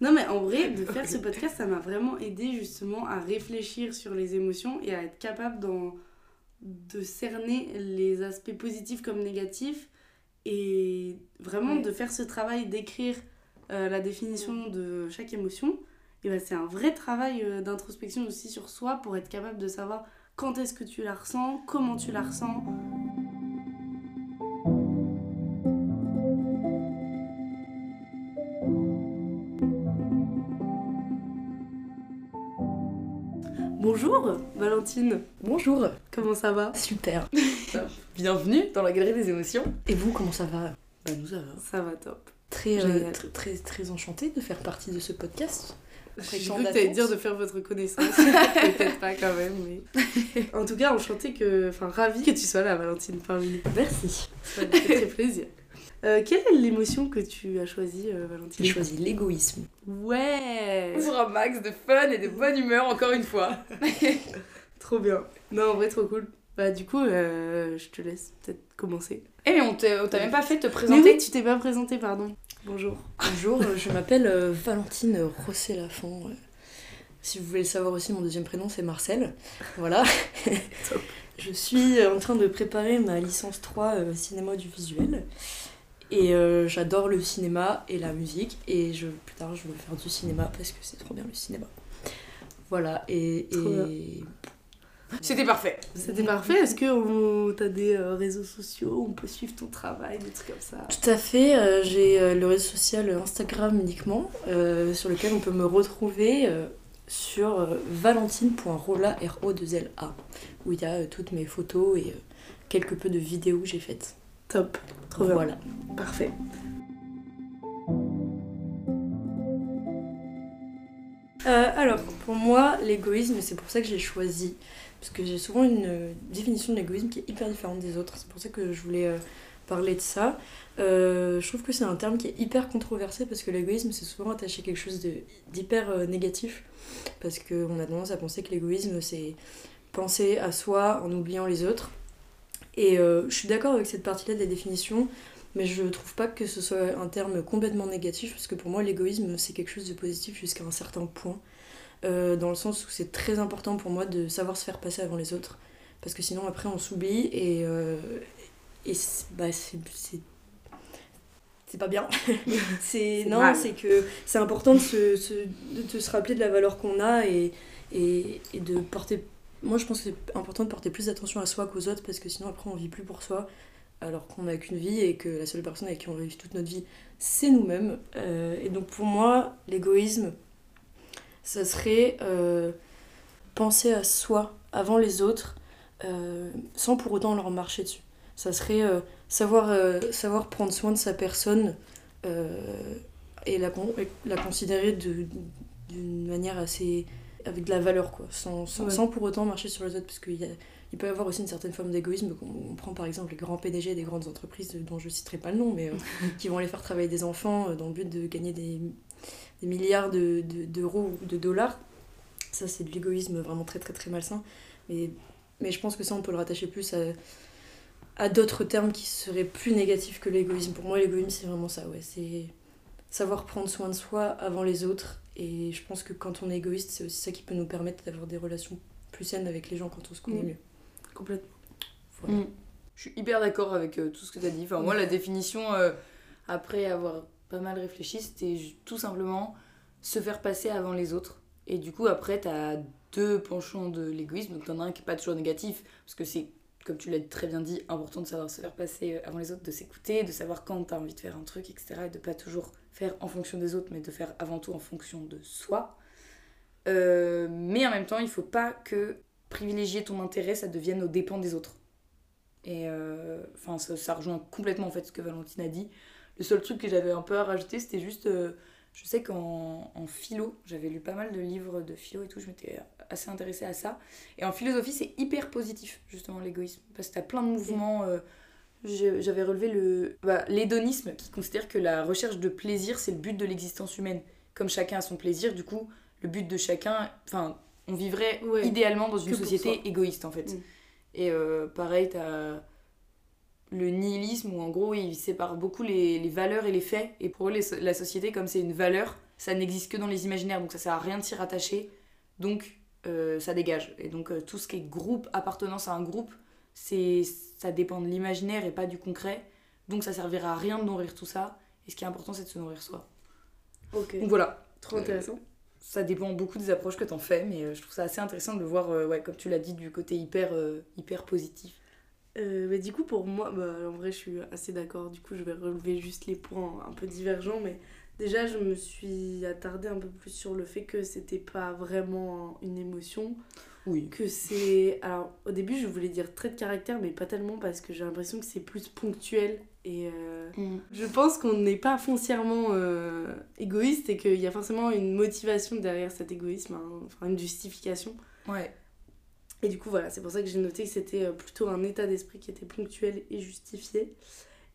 Non, mais en vrai, de faire ce podcast, ça m'a vraiment aidé justement à réfléchir sur les émotions et à être capable d'en- de cerner les aspects positifs comme négatifs et vraiment Ouais. de faire ce travail d'écrire euh, la définition de chaque émotion. Et ben, c'est un vrai travail euh, d'introspection aussi sur soi pour être capable de savoir quand est-ce que tu la ressens, comment tu la ressens. Bonjour Valentine, Bonjour. comment ça va? Super. Bienvenue dans la galerie des émotions. Et vous, comment ça va? Bah nous ça va. Ça va top. Très, euh, très, très, très enchantée de faire partie de ce podcast. J'ai cru que t'allais dire de faire votre connaissance. Peut-être pas quand même, mais. En tout cas, enchantée que. Enfin, ravie que tu sois là, Valentine, parmi nous. Merci. Ça me fait très plaisir. Euh, quelle est l'émotion que tu as choisie, euh, Valentine J'ai choisi l'égoïsme. Ouais Pour un max de fun et de bonne humeur, encore une fois. Trop bien. Non, en vrai, trop cool. Bah, du coup, euh, je te laisse peut-être commencer. Eh mais on t'a même pas fait te Mais présenter oui, tu t'es pas présentée, pardon. Bonjour. Bonjour, je m'appelle euh, Valentine Rosset-Lafont. Euh, Si vous voulez le savoir aussi, mon deuxième prénom c'est Marcel. Voilà. Top. je suis en train de préparer ma licence 3 euh, cinéma du visuel. Et euh, j'adore le cinéma et la musique. Et je, plus tard, je veux faire du cinéma parce que c'est trop bien le cinéma. Voilà. Et. C'était parfait. C'était parfait. Est-ce que t'as des euh, réseaux sociaux On peut suivre ton travail, des trucs comme ça? Tout à fait, euh, j'ai euh, le réseau social Instagram uniquement, euh, sur lequel on peut me retrouver euh, sur euh, valentine.rola, R-O-2-L-A, où il y a euh, toutes mes photos et euh, quelques peu de vidéos que j'ai faites. Top. Trop bien. Voilà. Parfait. Euh, alors, pour moi, l'égoïsme, c'est pour ça que j'ai choisi, parce que j'ai souvent une définition de l'égoïsme qui est hyper différente des autres, c'est pour ça que je voulais euh, parler de ça. Euh, je trouve que c'est un terme qui est hyper controversé, parce que l'égoïsme, c'est souvent attaché à quelque chose d'hyper négatif, parce qu'on a tendance à penser que l'égoïsme, c'est penser à soi en oubliant les autres. Et euh, je suis d'accord avec cette partie-là des définitions, mais je trouve pas que ce soit un terme complètement négatif, parce que pour moi, l'égoïsme, c'est quelque chose de positif jusqu'à un certain point. Euh, dans le sens où c'est très important pour moi de savoir se faire passer avant les autres. Parce que sinon, après, on s'oublie et, euh, et c'est bah, c'est- pas bien. c'est non, c'est que c'est important de se, se- de se rappeler de la valeur qu'on a et, et, et de porter. Moi, je pense que c'est important de porter plus attention à soi qu'aux autres parce que sinon, après, on vit plus pour soi alors qu'on n'a qu'une vie et que la seule personne avec qui on va vivre toute notre vie, c'est nous-mêmes. Euh, et donc, pour moi, l'égoïsme, ça serait euh, penser à soi avant les autres euh, sans pour autant leur marcher dessus. Ça serait savoir, savoir prendre soin de sa personne et la, con- et la considérer d'une manière assez. Avec de la valeur, quoi, sans, sans, Ouais. sans pour autant marcher sur les autres, parce qu'il il peut y avoir aussi une certaine forme d'égoïsme. On, on prend par exemple les grands PDG des grandes entreprises dont je citerai pas le nom, mais euh, qui vont aller faire travailler des enfants euh, dans le but de gagner des, des milliards de- de- d'euros ou de dollars. Ça, c'est de l'égoïsme vraiment très très très malsain. Mais, mais je pense que ça, on peut le rattacher plus à, à d'autres termes qui seraient plus négatifs que l'égoïsme. Pour moi, l'égoïsme, c'est vraiment ça, ouais. C'est savoir prendre soin de soi avant les autres. Et je pense que quand on est égoïste, c'est aussi ça qui peut nous permettre d'avoir des relations plus saines avec les gens quand on se connaît Mm. mieux. Complètement. Voilà. Mm. Je suis hyper d'accord avec euh, tout ce que tu as dit. Enfin, moi, la définition, euh, après avoir pas mal réfléchi, c'était tout simplement se faire passer avant les autres. Et du coup, après, tu as deux penchants de l'égoïsme. Donc, t'en as un qui est pas toujours négatif, parce que c'est, comme tu l'as très bien dit, important de savoir se faire passer euh, avant les autres, de s'écouter, de savoir quand tu as envie de faire un truc, etc. Et de pas toujours faire en fonction des autres, mais de faire avant tout en fonction de soi. Euh, mais en même temps, il faut pas que privilégier ton intérêt, ça devienne aux dépens des autres. Et euh, enfin, ça, ça rejoint complètement en fait ce que Valentine a dit. Le seul truc que j'avais un peu à rajouter, c'était juste. euh, je sais qu'en en philo, j'avais lu pas mal de livres de philo et tout, je m'étais assez intéressée à ça. Et en philosophie, c'est hyper positif, justement, l'égoïsme. Parce que t'as plein de mouvements. J'avais relevé le bah, l'hédonisme qui considère que la recherche de plaisir, c'est le but de l'existence humaine. Comme chacun a son plaisir, du coup, le but de chacun. Enfin, on vivrait Ouais. idéalement dans une société égoïste, en fait. Mm. Et euh, pareil, t'as le nihilisme où en gros ils séparent beaucoup les, les valeurs et les faits. Et pour eux, les la société, comme c'est une valeur, ça n'existe que dans les imaginaires, donc ça sert à rien de s'y rattacher, donc euh, ça dégage. Et donc euh, tout ce qui est groupe, appartenance à un groupe, c'est ça dépend de l'imaginaire et pas du concret, donc ça servira à rien de nourrir tout ça, et ce qui est important c'est de se nourrir soi. Ok. Donc voilà, Trop Euh, intéressant. ça dépend beaucoup des approches que t'en fais, mais euh, je trouve ça assez intéressant de le voir, euh, ouais, comme tu l'as dit, du côté hyper, euh, hyper positif. Euh, mais du coup, pour moi, bah, en vrai, je suis assez d'accord. Du coup, je vais relever juste les points un peu divergents. Mais déjà, je me suis attardée un peu plus sur le fait que c'était pas vraiment une émotion. Oui. Que c'est. Alors, au début, je voulais dire trait de caractère, mais pas tellement parce que j'ai l'impression que c'est plus ponctuel. Et euh, je pense qu'on n'est pas foncièrement euh, égoïste et qu'il y a forcément une motivation derrière cet égoïsme, hein, enfin une justification. Ouais. Et du coup, voilà, c'est pour ça que j'ai noté que c'était euh, plutôt un état d'esprit qui était ponctuel et justifié.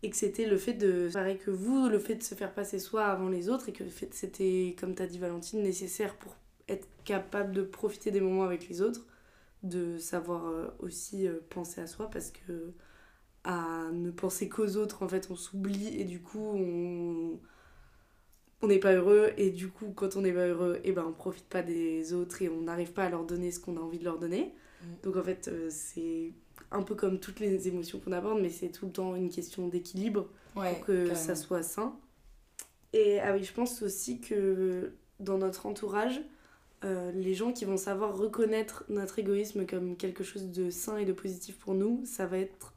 Et que c'était le fait de, pareil que vous, le fait de se faire passer soi avant les autres. Et que c'était, comme t'as dit Valentine, nécessaire pour être capable de profiter des moments avec les autres. De savoir euh, aussi euh, penser à soi parce que à ne penser qu'aux autres, en fait, on s'oublie et du coup, on on n'est pas heureux et du coup quand on n'est pas heureux et ben on profite pas des autres et on n'arrive pas à leur donner ce qu'on a envie de leur donner donc en fait euh, c'est un peu comme toutes les émotions qu'on aborde mais c'est tout le temps une question d'équilibre Ouais. pour que ça soit sain et ah oui je pense aussi que dans notre entourage euh, les gens qui vont savoir reconnaître notre égoïsme comme quelque chose de sain et de positif pour nous ça va être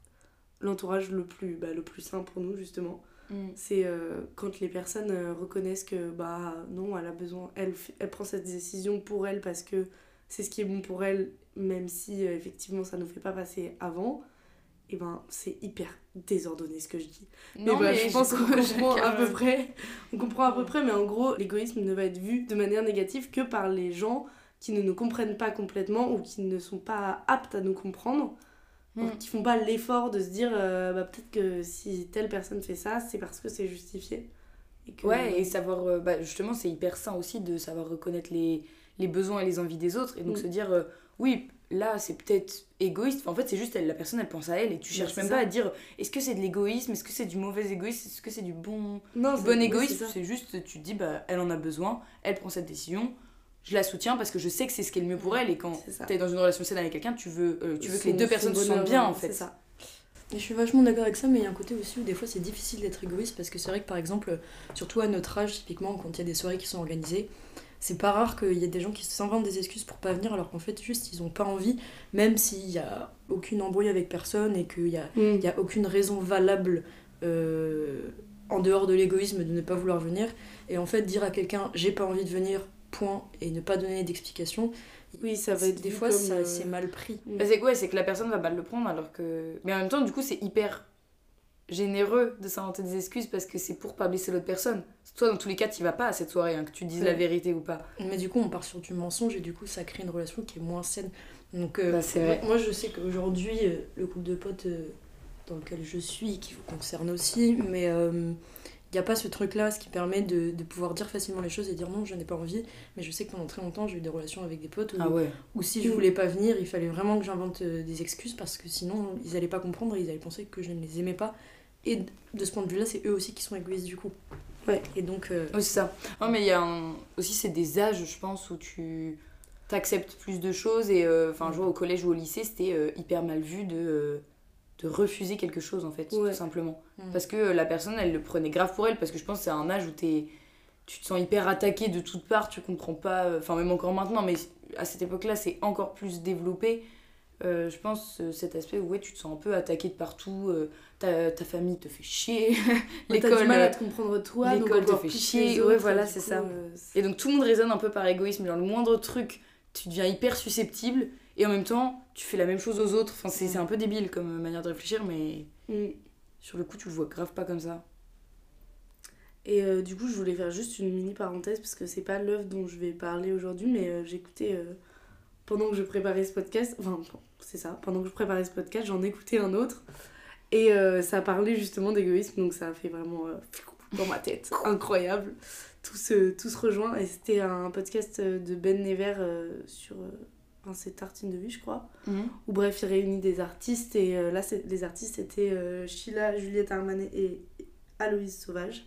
l'entourage le plus bah, le plus sain pour nous justement Mm. c'est euh, quand les personnes euh, reconnaissent que bah non elle a besoin elle, elle prend cette décision pour elle parce que c'est ce qui est bon pour elle même si effectivement ça nous fait pas passer avant et ben c'est hyper désordonné ce que je dis mais, bah, je pense qu'on comprend à peu près on comprend à peu près mais en gros l'égoïsme ne va être vu de manière négative que par les gens qui ne nous comprennent pas complètement ou qui ne sont pas aptes à nous comprendre Mm. qui font pas l'effort de se dire euh, bah, peut-être que si telle personne fait ça c'est parce que c'est justifié et que... Ouais, et savoir, euh, bah, justement, c'est hyper sain aussi de savoir reconnaître les, les besoins et les envies des autres. Et donc Mm. se dire, euh, oui, là, c'est peut-être égoïste. Enfin, en fait, c'est juste, elle, la personne, elle pense à elle. Et tu Bah, cherches même ça. pas à dire, est-ce que c'est de l'égoïsme? Est-ce que c'est du mauvais égoïsme? Est-ce que c'est du bon, non, du bon égoïsme? c'est juste, tu te dis, bah, elle en a besoin, elle prend cette décision. Je la soutiens parce que je sais que c'est ce qui est le mieux pour elle. Et quand ça. t'es dans une relation saine avec quelqu'un, tu veux, euh, tu veux que les deux son personnes se sentent bien, en fait. ça Et je suis vachement d'accord avec ça, mais il y a un côté aussi où des fois c'est difficile d'être égoïste parce que c'est vrai que par exemple, surtout à notre âge, typiquement quand il y a des soirées qui sont organisées, c'est pas rare qu'il y ait des gens qui s'inventent des excuses pour pas venir alors qu'en fait juste ils ont pas envie, même s'il y a aucune embrouille avec personne et qu'il y a, il y a aucune raison valable euh, en dehors de l'égoïsme de ne pas vouloir venir. Et en fait, dire à quelqu'un j'ai pas envie de venir, point, et ne pas donner d'explication, oui ça va être des fois ça euh, c'est mal pris. Bah, c'est quoi C'est que la personne va mal le prendre alors que. Mais en même temps, du coup, c'est hyper généreux de s'inventer des excuses parce que c'est pour pas blesser l'autre personne. Toi, dans tous les cas, tu vas pas à cette soirée, hein, que tu dises Ouais. la vérité ou pas. Mais du coup, on part sur du mensonge et du coup, ça crée une relation qui est moins saine. Donc, euh, Bah, c'est vrai. moi, je sais qu'aujourd'hui, euh, le couple de potes euh, dans lequel je suis, qui vous concerne aussi, mais il n'y a pas ce truc-là, ce qui permet de, de pouvoir dire facilement les choses et dire non, je n'ai pas envie. Mais je sais que pendant très longtemps, j'ai eu des relations avec des potes où, Ah ouais. où si je voulais pas venir, il fallait vraiment que j'invente euh, des excuses parce que sinon, ils allaient pas comprendre et ils allaient penser que je ne les aimais pas. Et de ce point de vue-là, c'est eux aussi qui sont égoïstes du coup. Ouais. Et donc, euh, Oui, c'est ça. Non, mais il y a un... aussi, c'est des âges, je pense, où tu t'acceptes plus de choses. Et euh, enfin, je vois au collège ou au lycée, c'était euh, hyper mal vu de, euh, de refuser quelque chose, en fait, Ouais. tout simplement. Mm. Parce que euh, la personne, elle le prenait grave pour elle. Parce que je pense que c'est un âge où t'es tu te sens hyper attaqué de toutes parts, tu comprends pas, euh, enfin même encore maintenant, mais à cette époque-là, c'est encore plus développé. Euh, je pense euh, cet aspect où ouais, tu te sens un peu attaqué de partout, euh, ta, ta famille te fait chier, Ouais, t'as l'école. du mal à euh, te comprendre toi l'école te fait chier, ouais, voilà, c'est ça. Et donc tout le monde raisonne un peu par égoïsme, dans le moindre truc, tu deviens hyper susceptible, et en même temps, tu fais la même chose aux autres. Enfin, c'est c'est un peu débile comme manière de réfléchir, mais Mm. sur le coup, tu le vois grave pas comme ça. Et du coup, je voulais faire juste une mini parenthèse parce que c'est pas l'œuvre dont je vais parler aujourd'hui, mais j'écoutais pendant que je préparais ce podcast, enfin, c'est ça, pendant que je préparais ce podcast, j'en écoutais un autre et euh, ça parlait justement d'égoïsme, donc ça a fait vraiment euh, dans ma tête, incroyable. Tout se, tout se rejoint et c'était un podcast euh, de Ben Never euh, sur. euh, enfin, c'est Tartine de Vie, je crois. Ou bref, il réunit des artistes et euh, là, les artistes c'était euh, Sheila, Juliette Armanet et Aloïse Sauvage.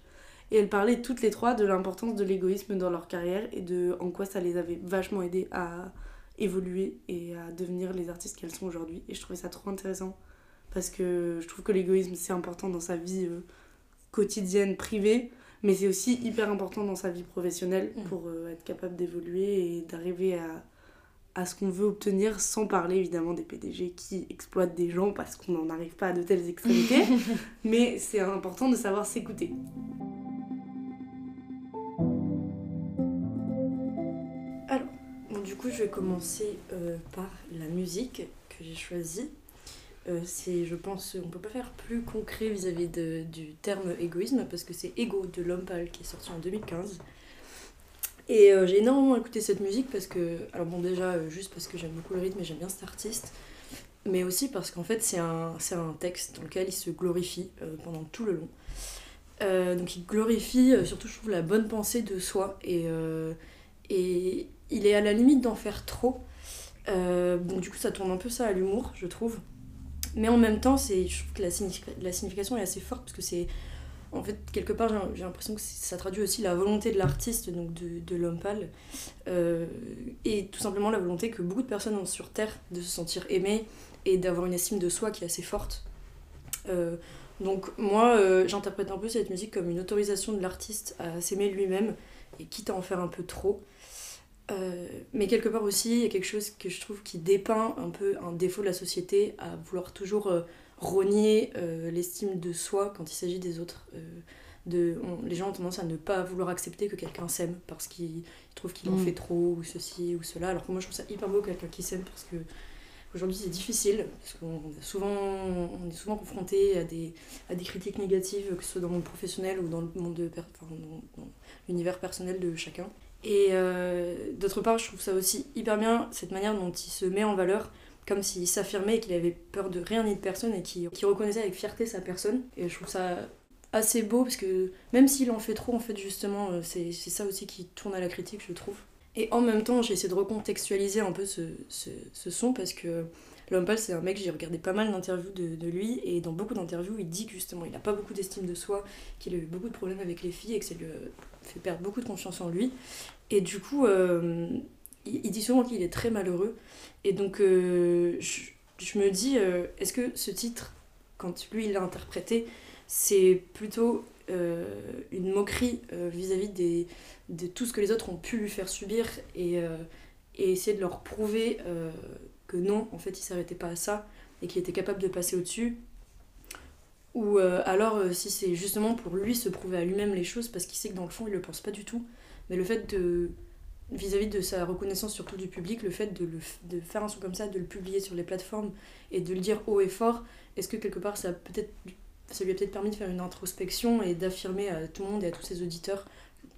Et elles parlaient toutes les trois de l'importance de l'égoïsme dans leur carrière et de en quoi ça les avait vachement aidées à évoluer et à devenir les artistes qu'elles sont aujourd'hui. Et je trouvais ça trop intéressant parce que je trouve que l'égoïsme c'est important dans sa vie euh, quotidienne, privée, mais c'est aussi hyper important dans sa vie professionnelle Mm. pour euh, être capable d'évoluer et d'arriver à, à ce qu'on veut obtenir sans parler évidemment des PDG qui exploitent des gens parce qu'on n'en arrive pas à de telles extrémités. mais c'est important de savoir s'écouter. Coup, je vais commencer euh, par la musique que j'ai choisie. Euh, c'est, je pense, on peut pas faire plus concret vis-à-vis de- du terme égoïsme parce que c'est Ego de L'Homme Pâle qui est sorti en 2015. Et euh, j'ai énormément écouté cette musique parce que, alors bon, déjà, juste parce que j'aime beaucoup le rythme et j'aime bien cet artiste, mais aussi parce qu'en fait, c'est un, c'est un texte dans lequel il se glorifie pendant tout le long. Donc, il glorifie surtout, je trouve, la bonne pensée de soi et il est à la limite d'en faire trop. Euh, du coup, ça tourne un peu ça à l'humour, je trouve. Mais en même temps, je trouve que la, signifi- la signification est assez forte parce que c'est. En fait, quelque part, j'ai, l'impression que ça traduit aussi la volonté de l'artiste, donc de, l'homme pâle. Euh, et tout simplement la volonté que beaucoup de personnes ont sur Terre de se sentir aimées et d'avoir une estime de soi qui est assez forte. Euh, donc, moi, j'interprète un peu cette musique comme une autorisation de l'artiste à s'aimer lui-même et quitte à en faire un peu trop. Euh, mais quelque part aussi, il y a quelque chose que je trouve qui dépeint un peu un défaut de la société à vouloir toujours euh, rogner euh, l'estime de soi quand il s'agit des autres. Euh, de, on- les gens ont tendance à ne pas vouloir accepter que quelqu'un s'aime parce qu'ils trouvent qu'il en Mm. fait trop ou ceci ou cela. Alors que moi je trouve ça hyper beau quelqu'un qui s'aime parce que aujourd'hui c'est difficile parce qu'on est souvent, on est souvent confronté à des, à des critiques négatives que ce soit dans le monde professionnel ou dans le monde de per- enfin, dans- dans l'univers personnel de chacun. Et euh, d'autre part, je trouve ça aussi hyper bien, cette manière dont il se met en valeur, comme s'il s'affirmait qu'il avait peur de rien ni de personne et qu'il reconnaissait avec fierté sa personne. Et je trouve ça assez beau parce que même s'il en fait trop, en fait, justement, euh, c'est c'est ça aussi qui tourne à la critique, je trouve. Et en même temps, j'ai essayé de recontextualiser un peu ce, ce, ce son parce que Pâle, c'est un mec, j'ai regardé pas mal d'interviews de, lui, et dans beaucoup d'interviews, il dit que justement, il n'a pas beaucoup d'estime de soi, qu'il a eu beaucoup de problèmes avec les filles, et que ça lui fait perdre beaucoup de confiance en lui. Et du coup, euh, il, dit souvent qu'il est très malheureux. Et donc, euh, je, me dis, euh, est-ce que ce titre, quand lui, il l'a interprété, c'est plutôt une moquerie vis-à-vis de tout ce que les autres ont pu lui faire subir, et, essayer de leur prouver que non, en fait, il s'arrêtait pas à ça et qu'il était capable de passer au-dessus. Ou euh, alors, euh, si c'est justement pour lui se prouver à lui-même les choses, parce qu'il sait que dans le fond, il le pense pas du tout. Mais le fait de, vis-à-vis de sa reconnaissance surtout du public, le fait de, le, de faire un son comme ça, de le publier sur les plateformes et de le dire haut et fort, est-ce que quelque part ça, a peut-être, ça lui a peut-être permis de faire une introspection et d'affirmer à tout le monde et à tous ses auditeurs,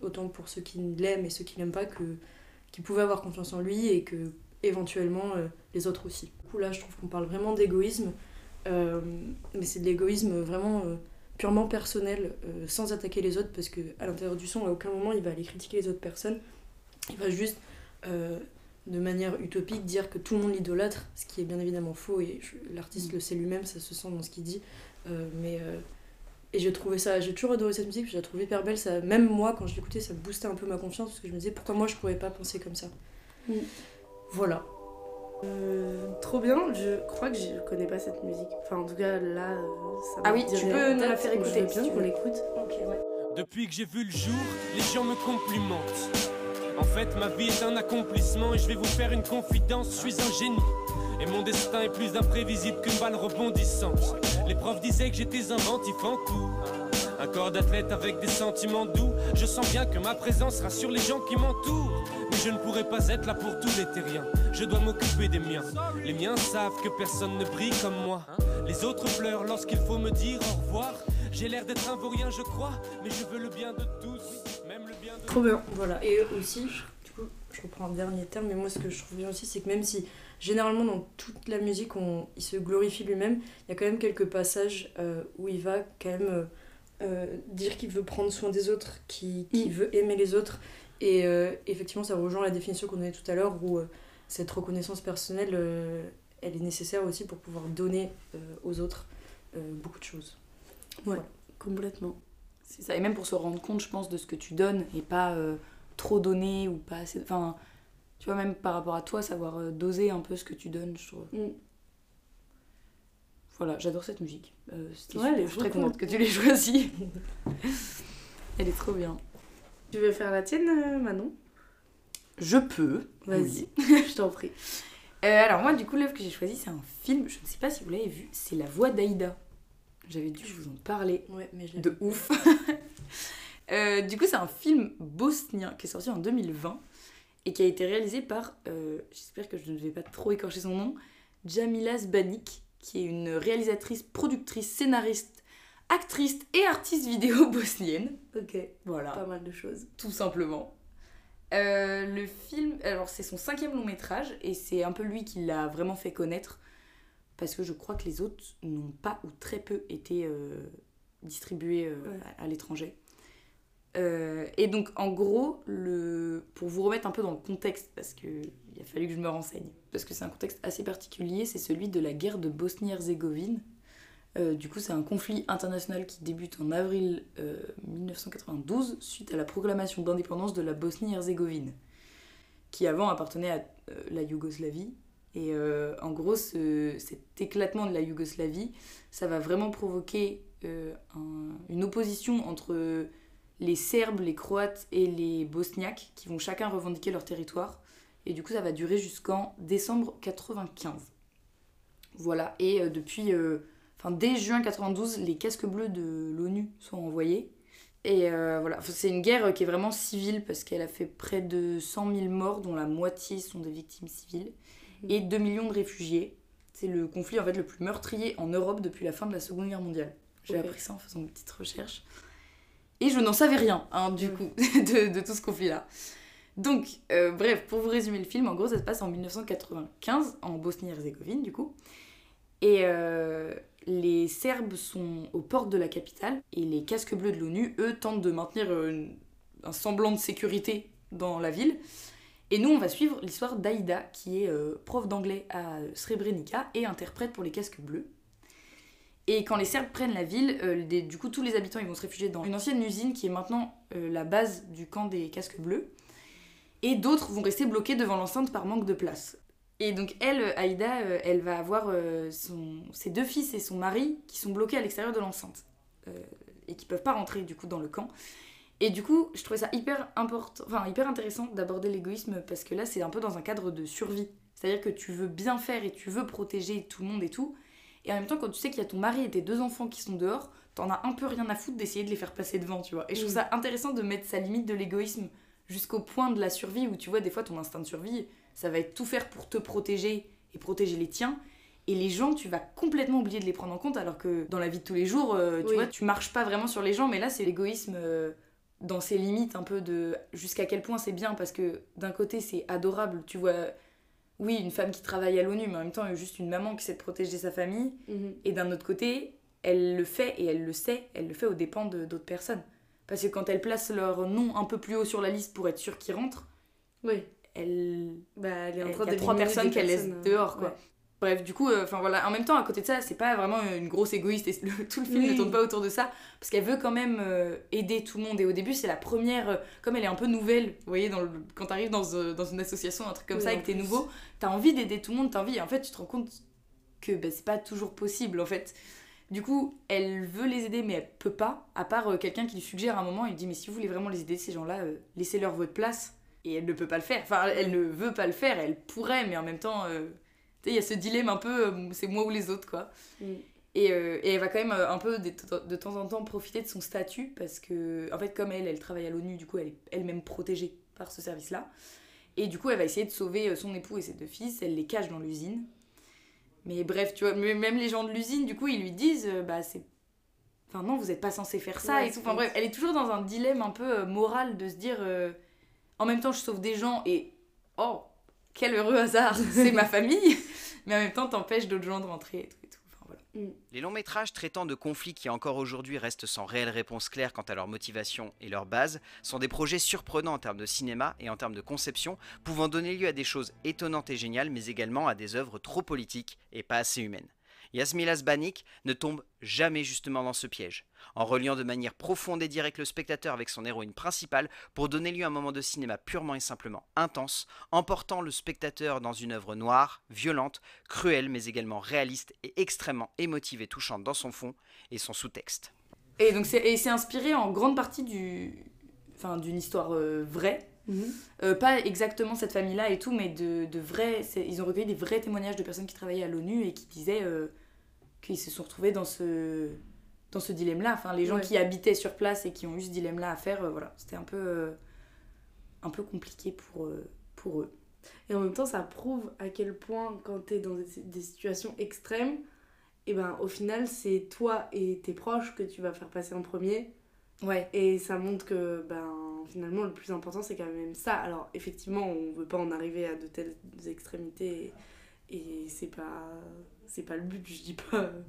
autant pour ceux qui l'aiment et ceux qui l'aiment pas, que qu'il pouvait avoir confiance en lui et que éventuellement euh, les autres aussi. Du coup là je trouve qu'on parle vraiment d'égoïsme, euh, mais c'est de l'égoïsme vraiment euh, purement personnel, euh, sans attaquer les autres, parce que à l'intérieur du son, à aucun moment il va aller critiquer les autres personnes. Il va juste, de manière utopique, dire que tout le monde l'idolâtre, ce qui est bien évidemment faux, et l'artiste le sait lui-même, ça se sent dans ce qu'il dit. Mais et j'ai trouvé ça, j'ai toujours adoré cette musique, je la trouve hyper belle. Ça, même moi, quand je l'écoutais, ça boostait un peu ma confiance parce que je me disais pourquoi moi je pourrais pas penser comme ça. Mm. Voilà. Euh, trop bien, je crois que je connais pas cette musique. Enfin, en tout cas, là, euh, ça Ah oui, tu peux nous la faire écouter, Je veux si bien tu qu'on l'écoute. Ok, ouais. Depuis que j'ai vu le jour, les gens me complimentent. En fait, ma vie est un accomplissement et je vais vous faire une confidence. Je suis un génie. Et mon destin est plus imprévisible qu'une balle rebondissante. Les profs disaient que j'étais inventif en tout. Un corps d'athlète avec des sentiments doux. Je sens bien que ma présence rassure les gens qui m'entourent. Mais je ne pourrais pas être là pour tous les terriens. Je dois m'occuper des miens. Les miens savent que personne ne brille comme moi. Les autres pleurent lorsqu'il faut me dire au revoir. J'ai l'air d'être un vaurien, je crois, mais je veux le bien de tous, même le bien de Trop bien. Voilà, et aussi, du coup, je reprends un dernier terme, mais moi ce que je trouve bien aussi, c'est que même si généralement dans toute la musique, on, il se glorifie lui-même, il y a quand même quelques passages euh, où il va quand même euh, euh, dire qu'il veut prendre soin des autres, qu'il Mm. veut aimer les autres. Et euh, effectivement, ça rejoint la définition qu'on donnait tout à l'heure, où euh, cette reconnaissance personnelle, euh, elle est nécessaire aussi pour pouvoir donner euh, aux autres euh, beaucoup de choses. Ouais, complètement. C'est ça. Et même pour se rendre compte, je pense, de ce que tu donnes et pas euh, trop donner ou pas assez. Enfin, tu vois, même par rapport à toi, savoir euh, doser un peu ce que tu donnes, je trouve. Mm. Voilà, j'adore cette musique. Euh, Ouais, je suis très contente que tu l'aies choisie. elle est trop bien. Tu veux faire la tienne, euh, Manon? Je peux. Vas-y, oui. je t'en prie. Euh, alors moi, du coup, l'œuvre que j'ai choisie, c'est un film. Je ne sais pas si vous l'avez vu. C'est La Voix d'Aïda. J'avais dû vous en parler. Ouais, mais je de ouf. Euh, du coup, c'est un film bosnien qui est sorti en 2020 et qui a été réalisé par, euh, j'espère que je ne vais pas trop écorcher son nom, Jamila Zbanik, qui est une réalisatrice, productrice, scénariste, actrice et artiste vidéo bosnienne. Ok, Voilà, pas mal de choses. tout simplement. Euh, le film, alors c'est son cinquième long métrage et c'est un peu lui qui l'a vraiment fait connaître parce que je crois que les autres n'ont pas ou très peu été euh, distribués euh, Ouais. à, à l'étranger. Euh, et donc en gros, le... pour vous remettre un peu dans le contexte, parce qu'il a fallu que je me renseigne, parce que c'est un contexte assez particulier, c'est celui de la guerre de Bosnie-Herzégovine. Euh, du coup, c'est un conflit international qui débute en avril euh, 1992 suite à la proclamation d'indépendance de la Bosnie-Herzégovine, qui avant appartenait à euh, la Yougoslavie. Et euh, en gros, ce- cet éclatement de la Yougoslavie, ça va vraiment provoquer euh, un- une opposition entre les Serbes, les Croates et les Bosniaques, qui vont chacun revendiquer leur territoire. Et du coup, ça va durer jusqu'en décembre 95. Voilà, et euh, depuis, euh, enfin dès juin 92, les casques bleus de l'ONU sont envoyés. Et euh, voilà, Enfin, c'est une guerre qui est vraiment civile parce qu'elle a fait près de 100 000 morts, dont la moitié sont des victimes civiles, et 2 millions de réfugiés. C'est le conflit en fait le plus meurtrier en Europe depuis la fin de la Seconde Guerre mondiale. J'ai appris ça en faisant une petite recherche. Et je n'en savais rien, hein, du Ouais. coup, de, de tout ce conflit-là. Donc, euh, bref, pour vous résumer le film, en gros, ça se passe en 1995, en Bosnie-Herzégovine, du coup. Et euh, les Serbes sont aux portes de la capitale, et les casques bleus de l'ONU, eux, tentent de maintenir euh, un semblant de sécurité dans la ville. Et nous, on va suivre l'histoire d'Aïda, qui est prof d'anglais à Srebrenica et interprète pour les casques bleus. Et quand les Serbes prennent la ville, du coup, tous les habitants ils vont se réfugier dans une ancienne usine qui est maintenant la base du camp des casques bleus. Et d'autres vont rester bloqués devant l'enceinte par manque de place. Et donc, elle, euh, Aïda, euh, elle va avoir euh, son- ses deux fils et son mari qui sont bloqués à l'extérieur de l'enceinte. euh, et qui peuvent pas rentrer, du coup, dans le camp. Et du coup, je trouvais ça hyper important, enfin hyper intéressant d'aborder l'égoïsme parce que là, c'est un peu dans un cadre de survie. C'est-à-dire que tu veux bien faire et tu veux protéger tout le monde et tout. Et en même temps, quand tu sais qu'il y a ton mari et tes deux enfants qui sont dehors, t'en as un peu rien à foutre d'essayer de les faire passer devant, tu vois. Et je trouve Mm. ça intéressant de mettre sa limite de l'égoïsme jusqu'au point de la survie où tu vois, des fois, ton instinct de survie, ça va être tout faire pour te protéger et protéger les tiens. Et les gens, tu vas complètement oublier de les prendre en compte alors que dans la vie de tous les jours, euh, tu Oui. vois, tu marches pas vraiment sur les gens, mais là, c'est l'égoïsme. euh, dans ses limites un peu de jusqu'à quel point c'est bien parce que d'un côté c'est adorable tu vois oui une femme qui travaille à l'ONU mais en même temps juste une maman qui sait de protéger sa famille Mhm. et d'un autre côté elle le fait et elle le sait elle le fait aux dépens de d'autres personnes parce que quand elle place leur nom un peu plus haut sur la liste pour être sûre qu'ils rentrent Oui, elle bah, elle est en il y train a trois personnes qu'elle laisse euh, dehors quoi ouais. Bref, du coup, euh, voilà, en même temps, à côté de ça, c'est pas vraiment une grosse égoïste et le- tout le film Oui. ne tourne pas autour de ça parce qu'elle veut quand même euh, aider tout le monde. Et au début, c'est la première, euh, comme elle est un peu nouvelle, vous voyez, dans le- quand t'arrives dans, dans une association, un truc comme Oui, ça, et que t'es nouveau, t'as envie d'aider tout le monde, t'as envie, et en fait, tu te rends compte que bah, c'est pas toujours possible en fait. Du coup, elle veut les aider, mais elle peut pas, à part euh, quelqu'un qui lui suggère à un moment, il dit, mais si vous voulez vraiment les aider, ces gens-là, euh, laissez-leur votre place. Et elle ne peut pas le faire. Enfin, elle ne veut pas le faire, elle pourrait, mais en même temps, euh, il y a ce dilemme un peu, euh, c'est moi ou les autres, quoi. Mm. Et, et elle va quand même un peu de, de temps en temps profiter de son statut, parce que, en fait, comme elle, elle travaille à l'ONU, du coup, elle est elle-même protégée par ce service-là. Et du coup, elle va essayer de sauver son époux et ses deux fils, elle les cache dans l'usine. Mais bref, tu vois, même les gens de l'usine, du coup, ils lui disent, euh, bah, c'est. Enfin, non, vous n'êtes pas censé faire ça Ouais, et tout. Enfin, bref, elle est toujours dans un dilemme un peu euh, moral de se dire, euh, en même temps, je sauve des gens et. Oh, quel heureux hasard, c'est ma famille! Mais en même temps, t'empêches d'autres gens de rentrer et tout et tout. Voilà. Les longs métrages traitant de conflits qui encore aujourd'hui restent sans réelle réponse claire quant à leur motivation et leur base sont des projets surprenants en termes de cinéma et en termes de conception, pouvant donner lieu à des choses étonnantes et géniales, mais également à des œuvres trop politiques et pas assez humaines. Yasmila Zbanik ne tombe jamais justement dans ce piège, en reliant de manière profonde et directe le spectateur avec son héroïne principale pour donner lieu à un moment de cinéma purement et simplement intense, emportant le spectateur dans une œuvre noire, violente, cruelle mais également réaliste et extrêmement émotive et touchante dans son fond et son sous-texte. Et donc c'est et c'est inspiré en grande partie du, enfin d'une histoire euh, vraie. Mhm. Euh, pas exactement cette famille-là et tout, mais de, de vrais. Ils ont recueilli des vrais témoignages de personnes qui travaillaient à l'ONU et qui disaient euh, qu'ils se sont retrouvés dans ce dans ce dilemme-là. Enfin, les gens Ouais. qui habitaient sur place et qui ont eu ce dilemme-là à faire, euh, voilà, c'était un peu euh, un peu compliqué pour euh, pour eux. Et en même temps, ça prouve à quel point, quand t'es dans des, situations extrêmes, et ben au final, c'est toi et tes proches que tu vas faire passer en premier. Ouais. Et ça montre que ben, finalement, le plus important, c'est quand même ça. Alors, effectivement, on veut pas en arriver à de telles extrémités. Et, et c'est pas, c'est pas le but. Je dis pas euh,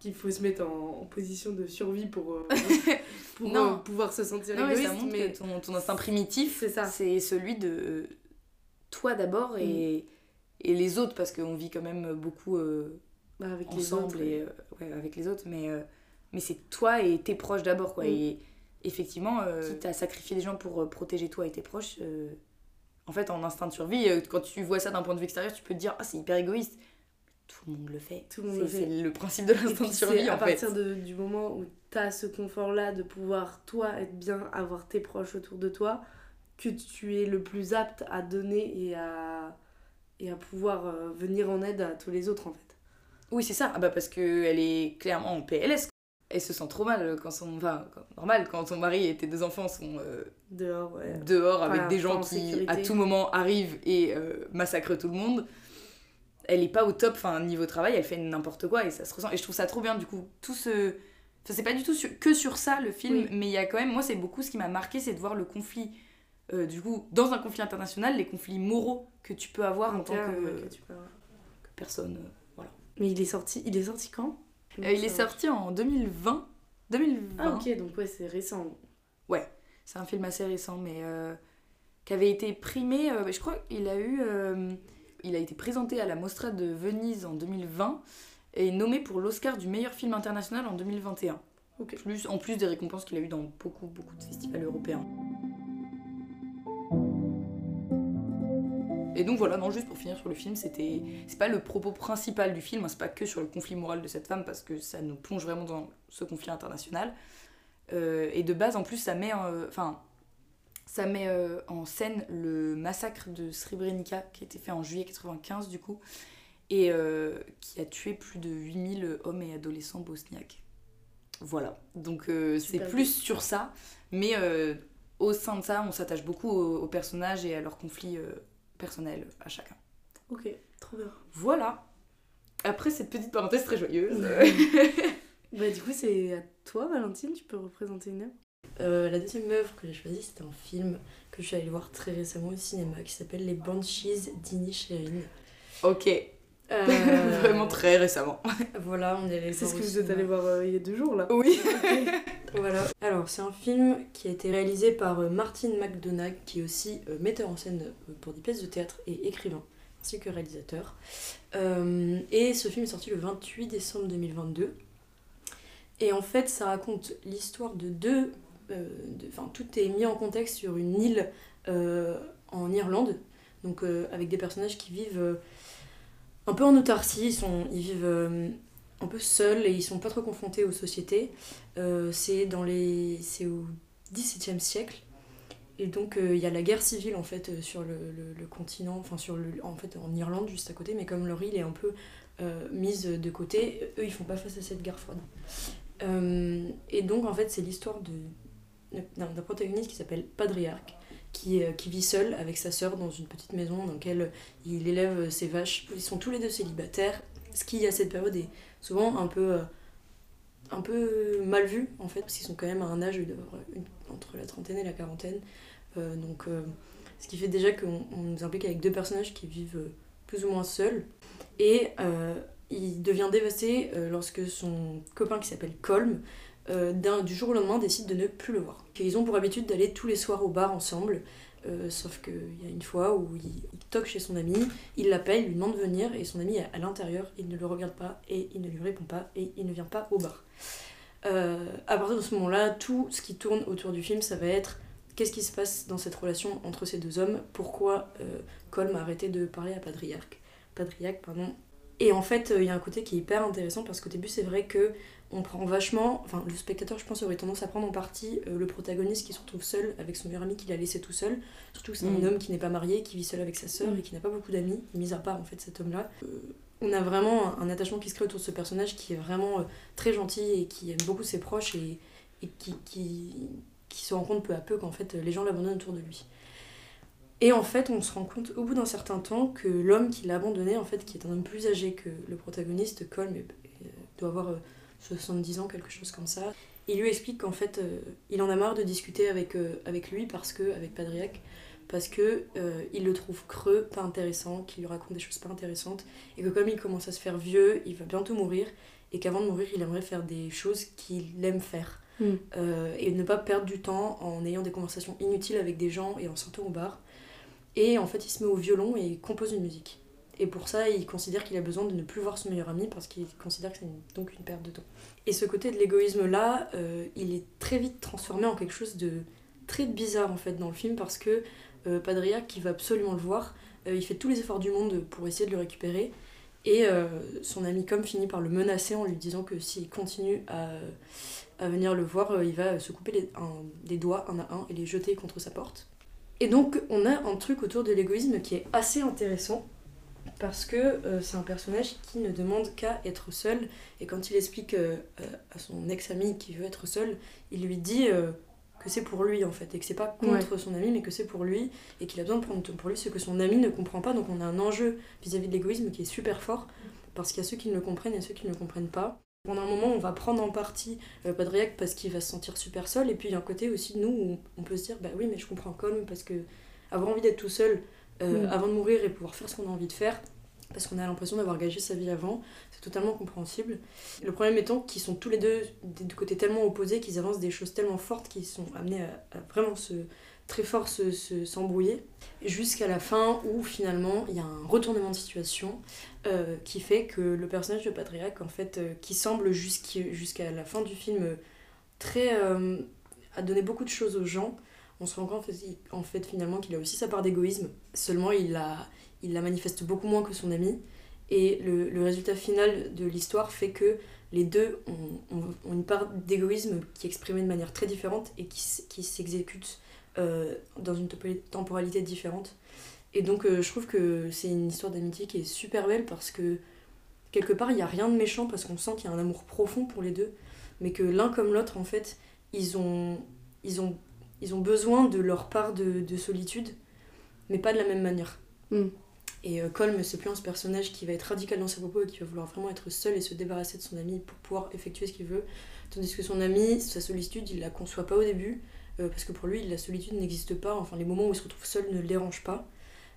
qu'il faut se mettre en, en position de survie pour, euh, pour euh, pouvoir se sentir Non, mais égoïste. mais que ton, ton instinct primitif, c'est ça. c'est celui de euh, toi d'abord et, Mm. et les autres, parce qu'on vit quand même beaucoup Bah, avec les ensemble autres. et ouais, avec les autres, mais, mais c'est toi et tes proches d'abord. quoi. Mm. Et effectivement, quitte à sacrifier des gens pour protéger toi et tes proches, en fait, en instinct de survie, quand tu vois ça d'un point de vue extérieur, tu peux te dire Ah, c'est hyper égoïste. Tout le monde le fait. Tout le monde C'est- le fait. C'est le principe de puis de c'est survie à en fait. partir de- du moment où tu as ce confort-là de pouvoir, toi, être bien, avoir tes proches autour de toi, que tu es le plus apte à donner et à, et à pouvoir euh, venir en aide à tous les autres, en fait. Oui, c'est ça. Ah bah parce qu'elle est clairement en PLS. Elle se sent trop mal quand son. Enfin, normal, quand ton mari et tes deux enfants sont euh, Dehors, ouais. dehors avec des gens en qui, sécurité. à tout moment, arrivent et euh, massacrent tout le monde. Elle est pas au top, enfin, niveau travail, elle fait n'importe quoi et ça se ressent. Et je trouve ça trop bien, du coup, tout ce. Enfin, c'est pas du tout sur- que sur ça le film, Oui. mais il y a quand même. Moi, c'est beaucoup ce qui m'a marqué, c'est de voir le conflit. euh, du coup, dans un conflit international, les conflits moraux que tu peux avoir en tant que, ouais, que tu peux avoir. que personne. euh, voilà. Mais il est sorti, il est sorti quand? Euh, il est sorti en 2020. 2020. Ah, ok, donc ouais, c'est récent. C'est un film assez récent, mais qui avait été primé. je crois qu'il a eu. Il a été présenté à la Mostra de Venise en 2020 et nommé pour l'Oscar du meilleur film international en 2021. Ok. Plus, en plus des récompenses qu'il a eu dans beaucoup, beaucoup de festivals européens. Et donc voilà, non, juste pour finir sur le film, c'était. C'est pas le propos principal du film, hein, c'est pas que sur le conflit moral de cette femme, parce que ça nous plonge vraiment dans ce conflit international. Euh, et de base, en plus, ça met, euh, enfin, ça met euh, en scène le massacre de Srebrenica qui a été fait en juillet 95 du coup, et euh, qui a tué plus de 8000 hommes et adolescents bosniaques. Voilà, donc euh, c'est plus sur ça, mais au sein de ça, on s'attache beaucoup aux, aux personnages et à leurs conflits personnels à chacun. Ok, trop bien. Voilà. Après cette petite parenthèse très joyeuse. Bah, du coup, c'est à toi, Valentine, tu peux représenter une œuvre? Euh, la deuxième œuvre que j'ai choisie, c'était un film que je suis allée voir très récemment au cinéma qui s'appelle Les Banshees d'Inisherin. ok, Euh, vraiment très récemment. Voilà, on est allé C'est ce que vous êtes allé voir euh, il y a deux jours, là. Oui. Voilà. Alors, c'est un film qui a été réalisé par euh, Martin McDonagh, qui est aussi euh, metteur en scène euh, pour des pièces de théâtre et écrivain, ainsi que réalisateur. Euh, et ce film est sorti le 28 décembre 2022. Et en fait, ça raconte l'histoire de deux. Euh, de- tout est mis en contexte sur une île euh, en Irlande, donc euh, avec des personnages qui vivent un peu en autarcie, ils, sont, ils vivent un peu seuls et ils sont pas trop confrontés aux sociétés. C'est dans les c'est au XVIIe siècle. Et donc il y a la guerre civile en fait sur le, le- continent enfin sur en fait en Irlande juste à côté. Mais comme leur île est un peu mise de côté eux ils font pas face à cette guerre froide. Et donc en fait c'est l'histoire de d'un protagoniste qui s'appelle Padriarque qui, euh, qui vit seul avec sa sœur dans une petite maison dans laquelle il élève ses vaches. Ils sont tous les deux célibataires ce qui à cette période est souvent un peu euh, un peu mal vu en fait parce qu'ils sont quand même à un âge entre la trentaine et la quarantaine. Euh, donc ce qui fait déjà qu'on on nous implique avec deux personnages qui vivent plus ou moins seuls. Et il devient dévasté lorsque son copain qui s'appelle Colm euh, du jour au lendemain décide de ne plus le voir. Ils ont pour habitude d'aller tous les soirs au bar ensemble euh, sauf qu'il y a une fois où il, toque chez son ami, il l'appelle, lui demande de venir, et son ami est à l'intérieur, il ne le regarde pas, et il ne lui répond pas, et il ne vient pas au bar. Euh, à partir de ce moment-là, tout ce qui tourne autour du film, ça va être qu'est-ce qui se passe dans cette relation entre ces deux hommes, pourquoi Colm a arrêté de parler à Padriac, Padriac pardon. Et en fait, il y a un côté qui est hyper intéressant parce qu'au début, c'est vrai que on prend vachement, enfin le spectateur, je pense, aurait tendance à prendre en partie euh, le protagoniste qui se retrouve seul avec son meilleur ami qu'il a laissé tout seul. Surtout que c'est Mm. un homme qui n'est pas marié, qui vit seul avec sa sœur Mm. et qui n'a pas beaucoup d'amis, mis à part en fait cet homme-là. Euh, on a vraiment un attachement qui se crée autour de ce personnage qui est vraiment euh, très gentil et qui aime beaucoup ses proches et, et qui, qui, qui se rend compte peu à peu qu'en fait les gens l'abandonnent autour de lui. Et en fait, on se rend compte au bout d'un certain temps que l'homme qui l'a abandonné, en fait, qui est un homme plus âgé que le protagoniste, Colm, doit avoir 70 ans, quelque chose comme ça, il lui explique qu'en fait, euh, il en a marre de discuter avec, euh, avec lui, parce que, avec Padriac, parce que euh, il le trouve creux, pas intéressant, qu'il lui raconte des choses pas intéressantes, et que comme il commence à se faire vieux, il va bientôt mourir, et qu'avant de mourir, il aimerait faire des choses qu'il aime faire. Mm. Euh, et ne pas perdre du temps en ayant des conversations inutiles avec des gens et en sortant au bar. Et en fait, il se met au violon et il compose une musique. Et pour ça, il considère qu'il a besoin de ne plus voir son meilleur ami parce qu'il considère que c'est donc une perte de temps. Et ce côté de l'égoïsme-là, euh, il est très vite transformé en quelque chose de très bizarre en fait dans le film parce que euh, qui va absolument le voir, euh, il fait tous les efforts du monde pour essayer de le récupérer. Et euh, son ami comme finit par le menacer en lui disant que s'il continue à, à venir le voir, il va se couper les, des doigts un à un et les jeter contre sa porte. Et donc on a un truc autour de l'égoïsme qui est assez intéressant parce que euh, c'est un personnage qui ne demande qu'à être seul. Et quand il explique euh, euh, à son ex-ami qui veut être seul, il lui dit euh, que c'est pour lui en fait et que c'est pas contre son ami mais que c'est pour lui et qu'il a besoin de prendre pour lui, ce que son ami ne comprend pas. Donc on a un enjeu vis-à-vis de l'égoïsme qui est super fort parce qu'il y a ceux qui le comprennent et ceux qui ne le comprennent pas. Pendant un moment, on va prendre en partie Padriac parce qu'il va se sentir super seul, et puis il y a un côté aussi nous où on peut se dire bah oui, mais je comprends Colm parce que avoir envie d'être tout seul euh, Mm. avant de mourir et pouvoir faire ce qu'on a envie de faire, parce qu'on a l'impression d'avoir gagé sa vie avant, c'est totalement compréhensible. Le problème étant qu'ils sont tous les deux des deux côtés tellement opposés qu'ils avancent des choses tellement fortes qui sont amenés à, à vraiment se très fort se- se- s'embrouiller jusqu'à la fin où finalement il y a un retournement de situation euh, qui fait que le personnage de Patriarche en fait euh, qui semble jusqu'à la fin du film très euh, a donné beaucoup de choses aux gens on se rend compte en fait finalement qu'il a aussi sa part d'égoïsme. Seulement il la, il la manifeste beaucoup moins que son ami. Et le, le résultat final de l'histoire fait que les deux ont, ont- une part d'égoïsme qui est exprimée de manière très différente et qui, qui s'exécute euh, dans une temporalité différente. Et donc euh, je trouve que c'est une histoire d'amitié qui est super belle parce que quelque part il n'y a rien de méchant parce qu'on sent qu'il y a un amour profond pour les deux, mais que l'un comme l'autre en fait ils ont, ils ont, ils ont besoin de leur part de, de solitude, mais pas de la même manière. Mm. Et euh, Colm, c'est plus un personnage qui va être radical dans ses propos et qui va vouloir vraiment être seul et se débarrasser de son ami pour pouvoir effectuer ce qu'il veut. Tandis que son ami, sa solitude, il la conçoit pas au début, euh, parce que pour lui, la solitude n'existe pas. Enfin, les moments où il se retrouve seul ne le dérangent pas.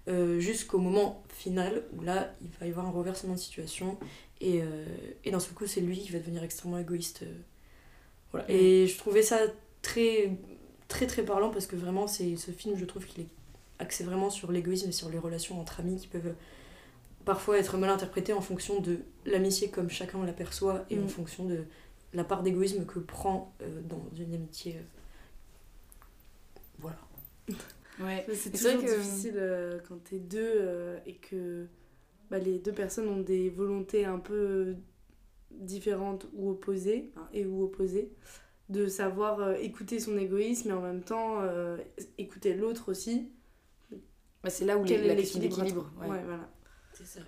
Euh, Jusqu'au moment final où là, il va y avoir un reversement de situation. Et, euh, et d'un seul coup, c'est lui qui va devenir extrêmement égoïste. voilà. Et je trouvais ça très, très, très parlant parce que vraiment, c'est ce film, je trouve qu'il est axé vraiment sur l'égoïsme et sur les relations entre amis qui peuvent parfois être mal interprétées en fonction de l'amitié comme chacun l'aperçoit et en Mm. fonction de la part d'égoïsme que prend euh, dans une amitié. euh, Voilà. Ouais. C'est toujours vrai que- difficile euh, quand t'es deux euh, et que bah, les deux personnes ont des volontés un peu différentes ou opposées, enfin, et ou opposées, de savoir euh, écouter son égoïsme et en même temps euh, écouter l'autre aussi. Bah, c'est là où Quel la est question d'équilibre. ouais. Ouais, voilà. C'est ça.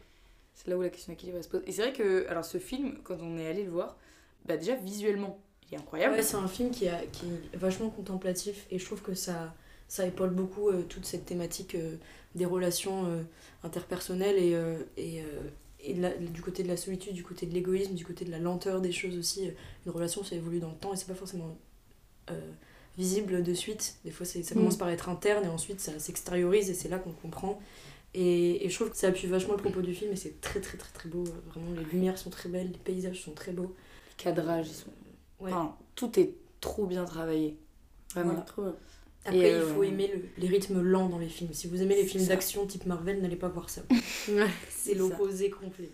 C'est là où la question d'équilibre se pose. Et c'est vrai que, alors ce film, quand on est allé le voir, bah déjà visuellement, il est incroyable. Ouais, c'est un film qui, a, qui est vachement contemplatif et je trouve que ça, ça épaule beaucoup euh, toute cette thématique euh, des relations euh, interpersonnelles et, euh, et, et la- du côté de la solitude, du côté de l'égoïsme, du côté de la lenteur des choses aussi. euh, Une relation, ça évolue dans le temps et c'est pas forcément euh, visible de suite. Des fois, ça Mm. commence par être interne et ensuite ça s'extériorise et c'est là qu'on comprend. Et, et je trouve que ça appuie vachement le propos du film et c'est très très très très beau. Vraiment, les lumières sont très belles, les paysages sont très beaux. Les cadrages, ils sont. Ouais. Enfin, tout est trop bien travaillé. Vraiment. Voilà. Trop bien. Après, il euh, faut aimer le- les rythmes lents dans les films. Si vous aimez les films d'action type Marvel, n'allez pas voir ça. C'est l'opposé complet.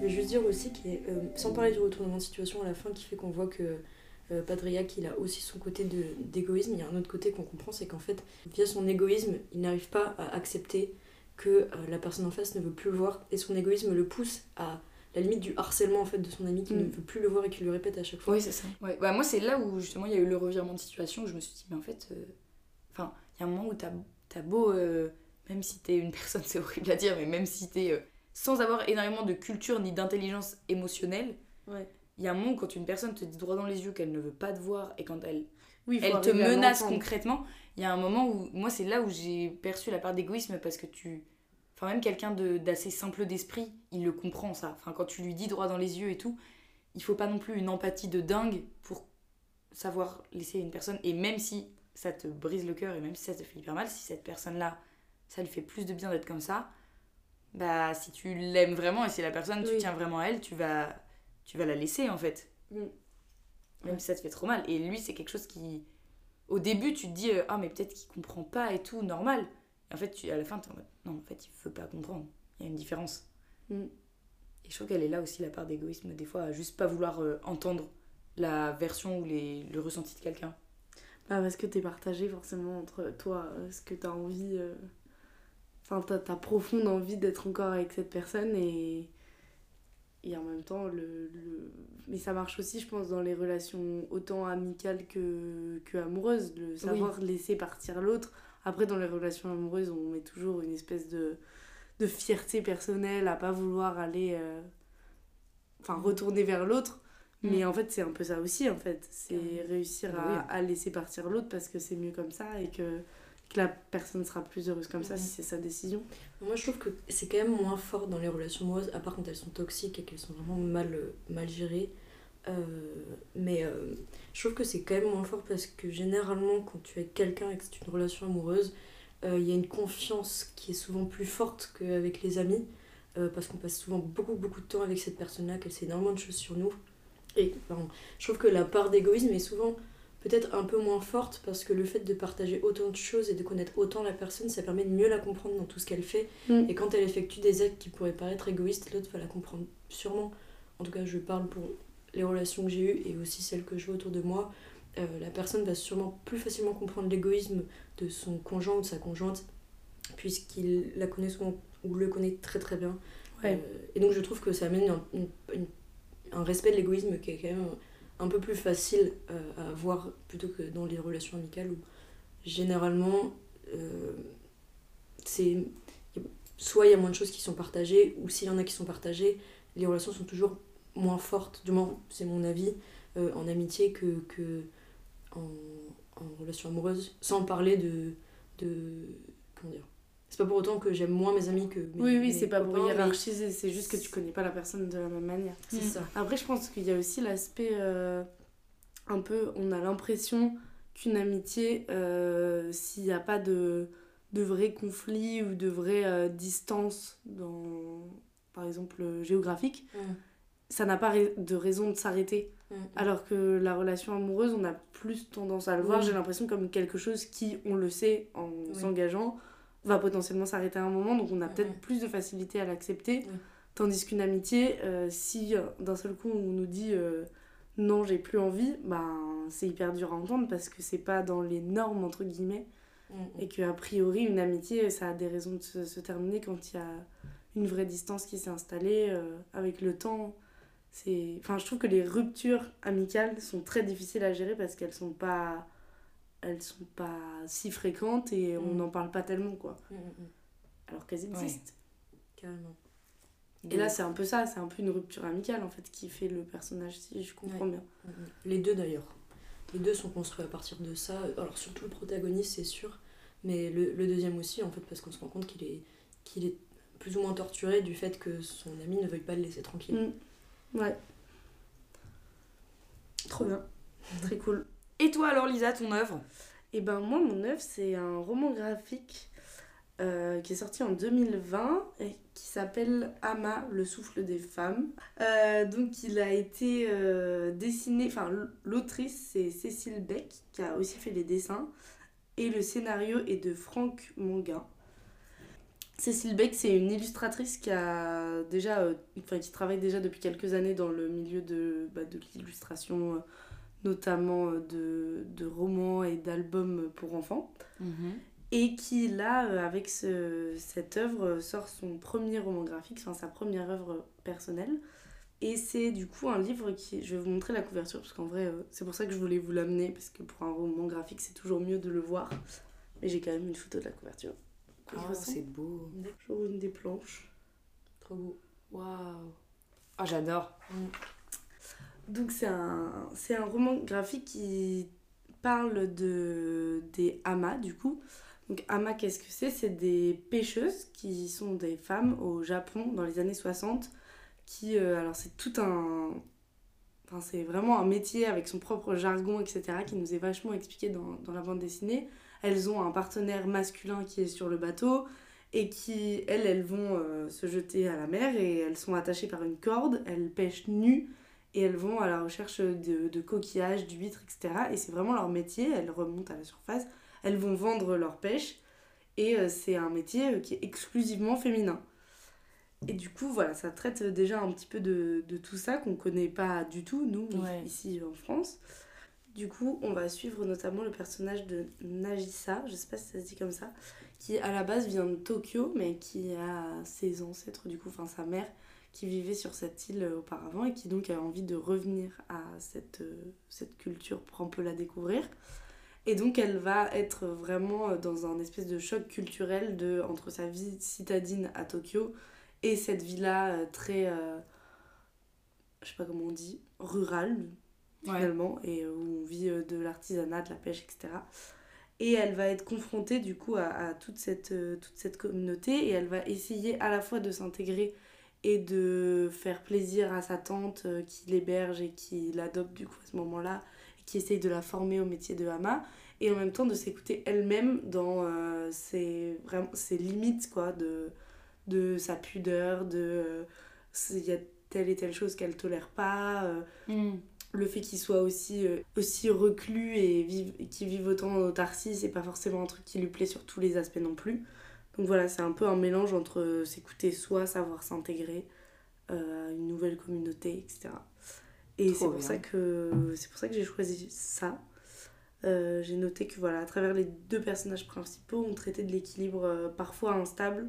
Je vais juste dire aussi, qu'il y a, euh, sans parler du retournement de situation à la fin, qui fait qu'on voit que euh, Padriac, il a aussi son côté d'égoïsme. Il y a un autre côté qu'on comprend, c'est qu'en fait, via son égoïsme, il n'arrive pas à accepter que euh, la personne en face ne veut plus le voir. Et son égoïsme le pousse à la limite du harcèlement en fait de son ami qui Mm. ne veut plus le voir et qui lui répète à chaque fois. Oui, c'est ça. Ouais. Bah, moi, c'est là où justement il y a eu le revirement de situation où je me suis dit, mais en fait, euh, enfin, il y a un moment où t'as as beau, euh, même si t'es une personne, c'est horrible à dire, mais même si t'es euh, sans avoir énormément de culture ni d'intelligence émotionnelle, Ouais. il y a un moment où quand une personne te dit droit dans les yeux qu'elle ne veut pas te voir et quand elle, Oui, elle te menace concrètement, il y a un moment où, moi, c'est là où j'ai perçu la part d'égoïsme parce que tu. Enfin, même quelqu'un de- d'assez simple d'esprit, il le comprend ça. Enfin, quand tu lui dis droit dans les yeux et tout, il faut pas non plus une empathie de dingue pour savoir laisser une personne. Et même si ça te brise le cœur et même si ça te fait hyper mal, si cette personne-là, ça lui fait plus de bien d'être comme ça, bah si tu l'aimes vraiment et si la personne, tu tiens vraiment à elle, tu vas, tu vas la laisser en fait. Mm. Même si ça te fait trop mal. Et lui, c'est quelque chose qui. Au début, tu te dis, euh, ah, mais peut-être qu'il comprend pas et tout, normal. Et en fait, tu, à la fin, tu es en mode, non, en fait, il veut pas comprendre. Il y a une différence. Mm. Et je trouve qu'elle est là aussi, la part d'égoïsme, des fois, à juste pas vouloir euh, entendre la version ou les, le ressenti de quelqu'un. Bah, parce que t'es partagé forcément entre toi, euh, ce que t'as envie. euh, Enfin, t'as ta profonde envie d'être encore avec cette personne et. Et en même temps, le, le- Mais ça marche aussi, je pense, dans les relations autant amicales que, que amoureuses, le savoir laisser partir l'autre. Après, dans les relations amoureuses, on met toujours une espèce de, de fierté personnelle à pas vouloir aller. euh, Enfin, retourner vers l'autre. Mais en fait, c'est un peu ça aussi, en fait. C'est Carrément. réussir Bah à, oui. à laisser partir l'autre parce que c'est mieux comme ça et que, que la personne sera plus heureuse comme ça si c'est sa décision. Moi, je trouve que c'est quand même moins fort dans les relations amoureuses, à part quand elles sont toxiques et qu'elles sont vraiment mal, mal gérées. Euh, mais euh, je trouve que c'est quand même moins fort parce que généralement, quand tu es avec quelqu'un et que c'est une relation amoureuse, euh, il y a une confiance qui est souvent plus forte qu'avec les amis. euh, parce qu'on passe souvent beaucoup, beaucoup de temps avec cette personne-là, qu'elle sait énormément de choses sur nous. Et pardon, je trouve que la part d'égoïsme est souvent peut-être un peu moins forte parce que le fait de partager autant de choses et de connaître autant la personne, ça permet de mieux la comprendre dans tout ce qu'elle fait. Mm. Et quand elle effectue des actes qui pourraient paraître égoïstes, l'autre va la comprendre sûrement. En tout cas, je parle pour les relations que j'ai eues et aussi celles que je vois autour de moi. Euh, la personne va sûrement plus facilement comprendre l'égoïsme de son conjoint ou de sa conjointe, puisqu'il la connaît souvent ou le connaît très très bien. Ouais. Euh, et donc je trouve que ça amène un, respect de l'égoïsme qui est quand même un peu plus facile euh, à avoir plutôt que dans les relations amicales où généralement c'est soit il y a moins de choses qui sont partagées ou s'il y en a qui sont partagées les relations sont toujours moins fortes du moins c'est mon avis euh, en amitié que, que en, en relation amoureuse sans parler de, de comment dire c'est pas pour autant que j'aime moins mes amis que mes, oui, oui, c'est pas pour mais hiérarchiser, c'est juste que tu connais pas la personne de la même manière. c'est ça Après, je pense qu'il y a aussi l'aspect euh, un peu, on a l'impression qu'une amitié, euh, s'il n'y a pas de, de vrai conflit ou de vraie distance, dans, par exemple, géographique, Mm. Ça n'a pas de raison de s'arrêter. Mm. Alors que la relation amoureuse, on a plus tendance à le voir, Oui. j'ai l'impression, comme quelque chose qui, on le sait en Oui. s'engageant, va potentiellement s'arrêter à un moment, donc on a peut-être plus de facilité à l'accepter. Tandis qu'une amitié, euh, si euh, d'un seul coup on nous dit euh, non, j'ai plus envie, ben c'est hyper dur à entendre parce que c'est pas dans les normes, entre guillemets, Mm, et que a priori, une amitié, ça a des raisons de se, se terminer quand il y a une vraie distance qui s'est installée euh, avec le temps. C'est... Enfin, je trouve que les ruptures amicales sont très difficiles à gérer parce qu'elles sont pas elles sont pas si fréquentes et on Mm. n'en parle pas tellement quoi Mm, mm, alors qu'elles existent carrément et là c'est un peu ça c'est un peu une rupture amicale en fait qui fait le personnage si je comprends Ouais. bien. Les deux d'ailleurs. Les deux sont construits à partir de ça. Alors surtout le protagoniste, c'est sûr, mais le, le deuxième aussi, en fait, parce qu'on se rend compte qu'il est, qu'il est plus ou moins torturé du fait que son ami ne veuille pas le laisser tranquille. Ouais. Trop bien. Très cool. Et toi alors, Lisa, ton œuvre? Et ben moi, mon œuvre, c'est un roman graphique euh, qui est sorti en 2020 et qui s'appelle Ama, le souffle des femmes. Euh, donc il a été euh, dessiné, enfin l'autrice c'est Cécile Beck qui a aussi fait les dessins. Et le scénario est de Franck Monguin. Cécile Beck, c'est une illustratrice qui a déjà, enfin, qui travaille déjà depuis quelques années dans le milieu de, bah, de l'illustration, notamment de, de, romans et d'albums pour enfants. Mhm et qui là euh, avec ce, cette œuvre sort son premier roman graphique, enfin sa première œuvre personnelle. Et c'est du coup un livre qui... Je vais vous montrer la couverture parce qu'en vrai euh, c'est pour ça que je voulais vous l'amener parce que pour un roman graphique c'est toujours mieux de le voir. Mais j'ai quand même une photo de la couverture. Ah c'est beau. Toujours une des planches. Trop beau. Waouh. Ah j'adore. Mm. Donc c'est un, c'est un roman graphique qui parle de, des hamas du coup. Donc Ama, qu'est-ce que c'est? C'est des pêcheuses qui sont des femmes au Japon dans les années 60 qui... Euh, alors c'est tout un... Enfin, c'est vraiment un métier avec son propre jargon, etc., qui nous est vachement expliqué dans, dans la bande dessinée. Elles ont un partenaire masculin qui est sur le bateau et qui, elles, elles vont euh, se jeter à la mer et elles sont attachées par une corde, elles pêchent nues et elles vont à la recherche de, de coquillages, d'huîtres, etc. Et c'est vraiment leur métier, elles remontent à la surface elles vont vendre leur pêche et euh, c'est un métier euh, qui est exclusivement féminin. Et du coup, voilà, ça traite déjà un petit peu de, de tout ça qu'on connaît pas du tout, nous, ici en France. Du coup, on va suivre notamment le personnage de Nagisa, je sais pas si ça se dit comme ça, qui à la base vient de Tokyo, mais qui a ses ancêtres, du coup, enfin sa mère, qui vivait sur cette île euh, auparavant et qui donc a envie de revenir à cette, cette culture pour un peu la découvrir. Et donc elle va être vraiment euh, dans un espèce de choc culturel de, entre sa vie citadine à Tokyo et cette euh, très, euh, je sais pas comment on dit, rurale finalement, et où on vit de l'artisanat, de la pêche, etc. Et elle va être confrontée du coup à, toute, cette, toute cette communauté et elle va essayer à la fois de s'intégrer et de faire plaisir à sa tante qui l'héberge et qui l'adopte du coup à ce moment-là qui essaye de la former au métier de Hama et en même temps de s'écouter elle-même dans euh, ses, vraiment, ses limites quoi, de, de sa pudeur, de il y a telle et telle chose qu'elle tolère pas, euh, mm. Le fait qu'il soit aussi, euh, aussi reclus et, vive, qu'il vive autant en autarcie, c'est pas forcément un truc qui lui plaît sur tous les aspects non plus. Donc voilà, c'est un peu un mélange entre s'écouter soi, savoir s'intégrer à une nouvelle communauté, etc. Et c'est pour, ça que, c'est pour ça que j'ai choisi ça. Euh, j'ai noté que voilà, à travers les deux personnages principaux, on traitait de l'équilibre euh, parfois instable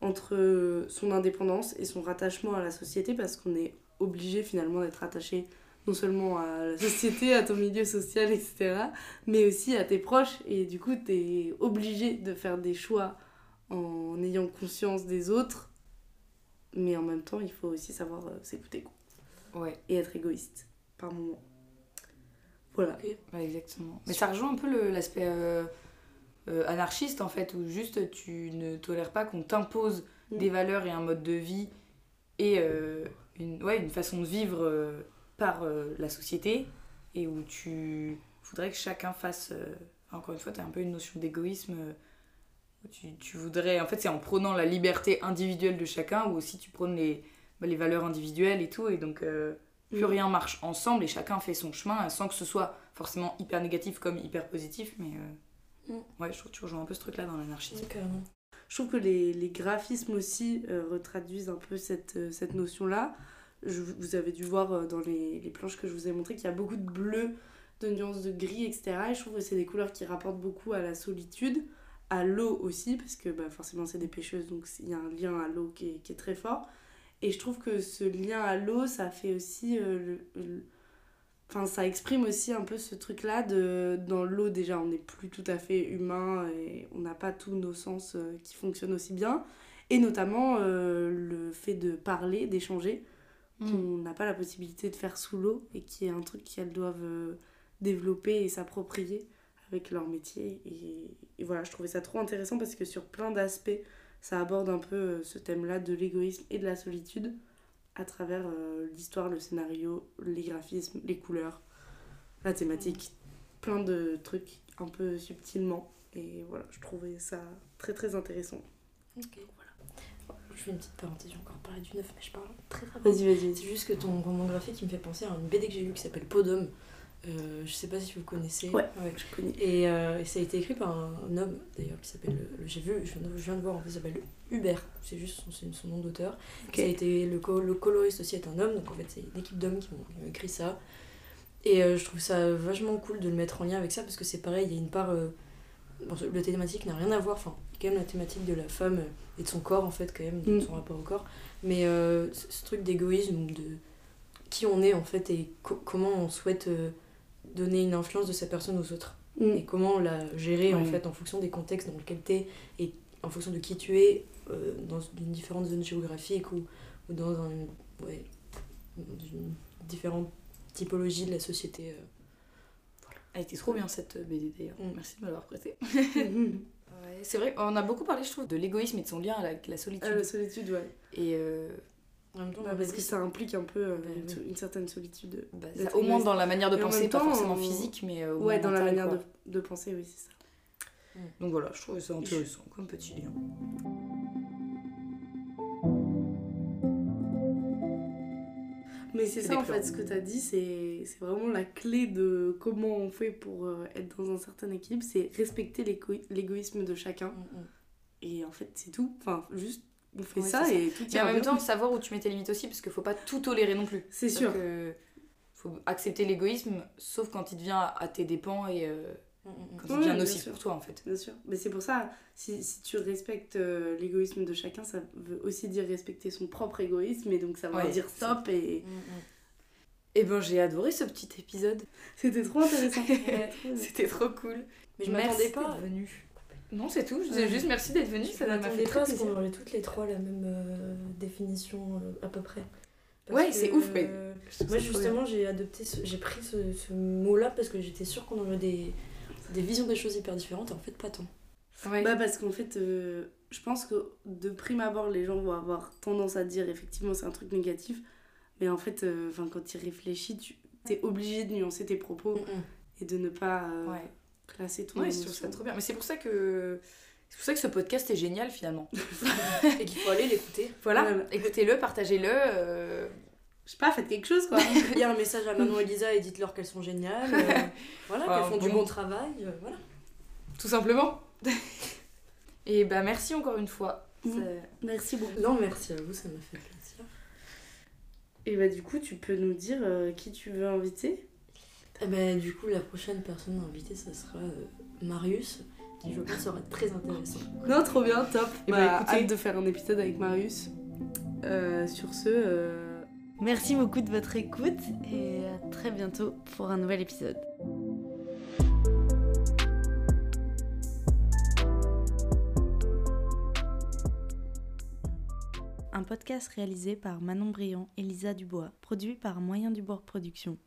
entre son indépendance et son rattachement à la société parce qu'on est obligé finalement d'être attaché non seulement à la société, à ton milieu social, etc., mais aussi à tes proches. Et du coup, tu es obligé de faire des choix en ayant conscience des autres, mais en même temps, il faut aussi savoir euh, s'écouter. Ouais. Et être égoïste par moment. Voilà. exactement. Mais ça rejoint un peu l'aspect euh, euh, anarchiste en fait, où juste tu ne tolères pas qu'on t'impose mm. des valeurs et un mode de vie et euh, une, ouais, une façon de vivre par la société et où tu voudrais que chacun fasse. encore une fois, tu as un peu une notion d'égoïsme. Tu, tu, voudrais. En fait, c'est en prônant la liberté individuelle de chacun ou aussi tu prônes les bah, les valeurs individuelles et tout. Et donc, euh, plus mm. rien marche ensemble et chacun fait son chemin sans que ce soit forcément hyper négatif comme hyper positif. Mais euh, mm. ouais, je trouve que tu rejoins un peu ce truc-là dans l'anarchisme. je trouve que les, les graphismes aussi euh, retraduisent un peu cette, cette notion-là. Vous avez dû voir dans les, planches que je vous ai montrées qu'il y a beaucoup de bleu, de nuances de gris, etc. Et je trouve que c'est des couleurs qui rapportent beaucoup à la solitude, à l'eau aussi, parce que bah, forcément c'est des pêcheuses, donc il y a un lien à l'eau qui est, très fort. Et je trouve que ce lien à l'eau, ça fait aussi. Euh, enfin, ça exprime aussi un peu ce truc-là de. Dans l'eau, déjà, on n'est plus tout à fait humain et on n'a pas tous nos sens euh, qui fonctionnent aussi bien. Et notamment euh, le fait de parler, d'échanger, mm. qu'on n'a pas la possibilité de faire sous l'eau et qui est un truc qu'elles doivent développer et s'approprier avec leur métier. Et, et, voilà, je trouvais ça trop intéressant parce que sur plein d'aspects ça aborde un peu euh, ce thème-là de l'égoïsme et de la solitude à travers euh, l'histoire, le scénario, les graphismes, les couleurs, la thématique, plein de trucs un peu subtilement. Et voilà, je trouvais ça très très intéressant. Voilà. Je fais une petite parenthèse, j'ai encore parlé du neuf, mais je parle très très Vas-y, vas-y. C'est juste que ton roman graphique il me fait penser à une BD que j'ai lue qui s'appelle Podum. Euh, je sais pas si vous connaissez. Ouais. Je connais. Et, euh, et ça a été écrit par un, un homme d'ailleurs qui s'appelle. le- J'ai vu, je viens, de, je viens de voir en fait, il s'appelle Hubert. C'est juste son, nom d'auteur. Ça a été le, co- le coloriste aussi est un homme, donc en fait c'est une équipe d'hommes qui ont écrit ça. Et euh, je trouve ça vachement cool de le mettre en lien avec ça parce que c'est pareil, il y a une part. Euh, bon, le thématique n'a rien à voir, enfin, quand même la thématique de la femme et de son corps en fait, quand même, de Mm. son rapport au corps. Mais euh, ce, truc d'égoïsme, de qui on est en fait et co- comment on souhaite euh, donner une influence de sa personne aux autres Mm. et comment la gérer en fait en fonction des contextes dans lesquels tu es et en fonction de qui tu es euh, dans une différente zone géographique ou, ou dans un, ouais, dans une différente typologie de la société. Elle était trop bien cette BD d'ailleurs. Mm. Merci de me l'avoir prêtée. Ouais, c'est vrai, on a beaucoup parlé, je trouve, de l'égoïsme et de son lien avec la solitude. Ah, la solitude, ouais. Et euh, En même temps, Ouais, la parce que ça implique un peu euh, Bah, une, oui. une certaine solitude. bah, ça- au moins dans la manière de Et penser, pas forcément on- physique, mais euh, au Ouais, moins dans la manière de, de penser, oui, c'est ça. Donc voilà, je trouvais ça intéressant comme petit lien. Mais c'est ça en fait, ce que tu as dit, c'est vraiment la clé de comment on fait pour euh, être dans un certain équilibre, c'est respecter l'égo- l'égoïsme de chacun. Mm, mm. Et en fait, c'est tout. Enfin, juste, on fait Ouais, ça c'est ça. et tout Et en même temps, savoir où tu mets tes limites aussi, parce qu'il faut pas tout tolérer non plus. C'est sûr. que faut accepter l'égoïsme, sauf quand il devient à tes dépens et euh. Quand Ouais, il devient bien nocif pour toi en fait. Bien sûr. Mais c'est pour ça, si, si tu respectes euh, l'égoïsme de chacun, ça veut aussi dire respecter son propre égoïsme. Et donc, ça va Ouais, dire c'est stop. Et Mm, mm. Et ben j'ai adoré ce petit épisode. c'était trop intéressant. C'était trop cool. Mais je m'attendais pas. d'être venu. Non, c'est tout. Je disais juste merci d'être venu. Ça m'a fait très plaisir. qu'on aurait toutes les trois la même euh, définition euh, à peu près. Ouais, c'est ouf, euh, trouve Moi justement j'ai adopté, ce- j'ai pris ce, ce mot-là parce que j'étais sûre qu'on aurait des, des visions des choses hyper différentes et en fait pas tant. Ouais. Bah parce qu'en fait, euh, je pense que de prime abord, les gens vont avoir tendance à dire effectivement c'est un truc négatif. Mais en fait, euh, quand tu y réfléchis, tu es obligé de nuancer tes propos et de ne pas euh, Ouais. classer ton Ouais, je trouve ça trop bien. Mais c'est pour ça que c'est pour ça que ce podcast est génial finalement. et qu'il faut aller l'écouter. Voilà, Voilà. écoutez-le, partagez-le. Je sais pas, faites quelque chose quoi. Il y a un message à Manon et Lisa et dites-leur qu'elles sont géniales. euh, voilà, Ah, qu'elles font du bon. travail. euh, voilà. tout simplement. Et bah merci encore une fois. Ça- Merci beaucoup. Non merci à vous, ça m'a fait plaisir. Et bah du coup, tu peux nous dire euh, qui tu veux inviter? Eh ben, du coup la prochaine personne invitée ça sera euh, Marius qui je pense sera très intéressant. Non, trop bien, top. Et bah, bah, écoutez- hâte de faire un épisode avec Marius. Euh, sur ce, euh, Merci beaucoup de votre écoute et à très bientôt pour un nouvel épisode. Un podcast réalisé par Manon Briand et Lisa Dubois, produit par Moyen Dubois Productions.